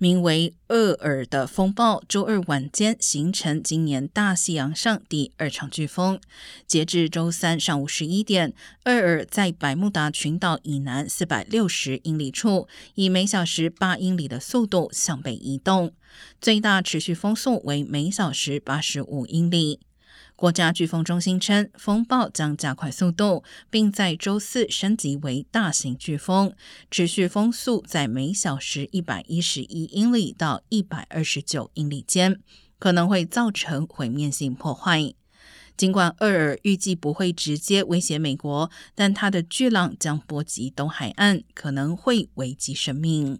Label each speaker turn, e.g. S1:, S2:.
S1: 名为厄尔的风暴周二晚间形成今年大西洋上第二场飓风。截至周三上午十一点，厄尔在百慕达群岛以南四百六十英里处，以每小时八英里的速度向北移动，最大持续风速为每小时八十五英里。国家飓风中心称，风暴将加快速度，并在周四升级为大型飓风，持续风速在每小时一百一十一英里到一百二十九英里间，可能会造成毁灭性破坏。尽管厄尔预计不会直接威胁美国，但它的巨浪将波及东海岸，可能会危及生命。